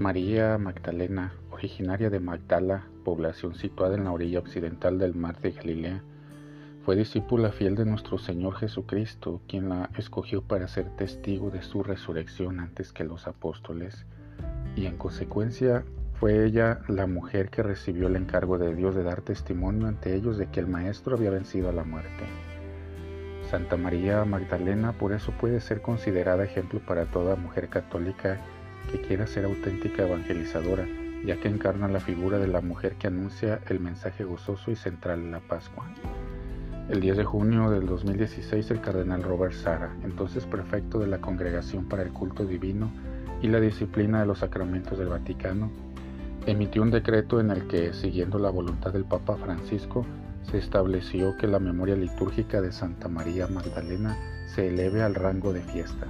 María Magdalena, originaria de Magdala, población situada en la orilla occidental del mar de Galilea, fue discípula fiel de nuestro Señor Jesucristo, quien la escogió para ser testigo de su resurrección antes que los apóstoles, y en consecuencia fue ella la mujer que recibió el encargo de Dios de dar testimonio ante ellos de que el Maestro había vencido a la muerte. Santa María Magdalena por eso puede ser considerada ejemplo para toda mujer católica que quiera ser auténtica evangelizadora, ya que encarna la figura de la mujer que anuncia el mensaje gozoso y central de la Pascua. El 10 de junio del 2016 el cardenal Robert Sara, entonces prefecto de la Congregación para el Culto Divino y la Disciplina de los Sacramentos del Vaticano, emitió un decreto en el que, siguiendo la voluntad del Papa Francisco, se estableció que la memoria litúrgica de Santa María Magdalena se eleve al rango de fiesta.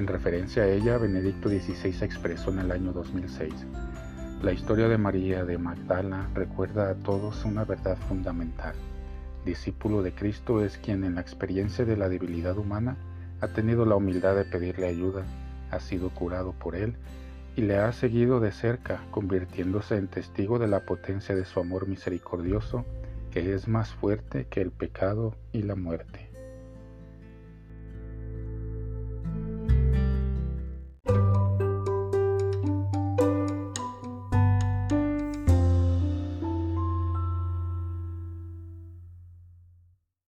En referencia a ella, Benedicto XVI expresó en el año 2006, la historia de María de Magdala recuerda a todos una verdad fundamental. Discípulo de Cristo es quien en la experiencia de la debilidad humana ha tenido la humildad de pedirle ayuda, ha sido curado por él y le ha seguido de cerca, convirtiéndose en testigo de la potencia de su amor misericordioso, que es más fuerte que el pecado y la muerte.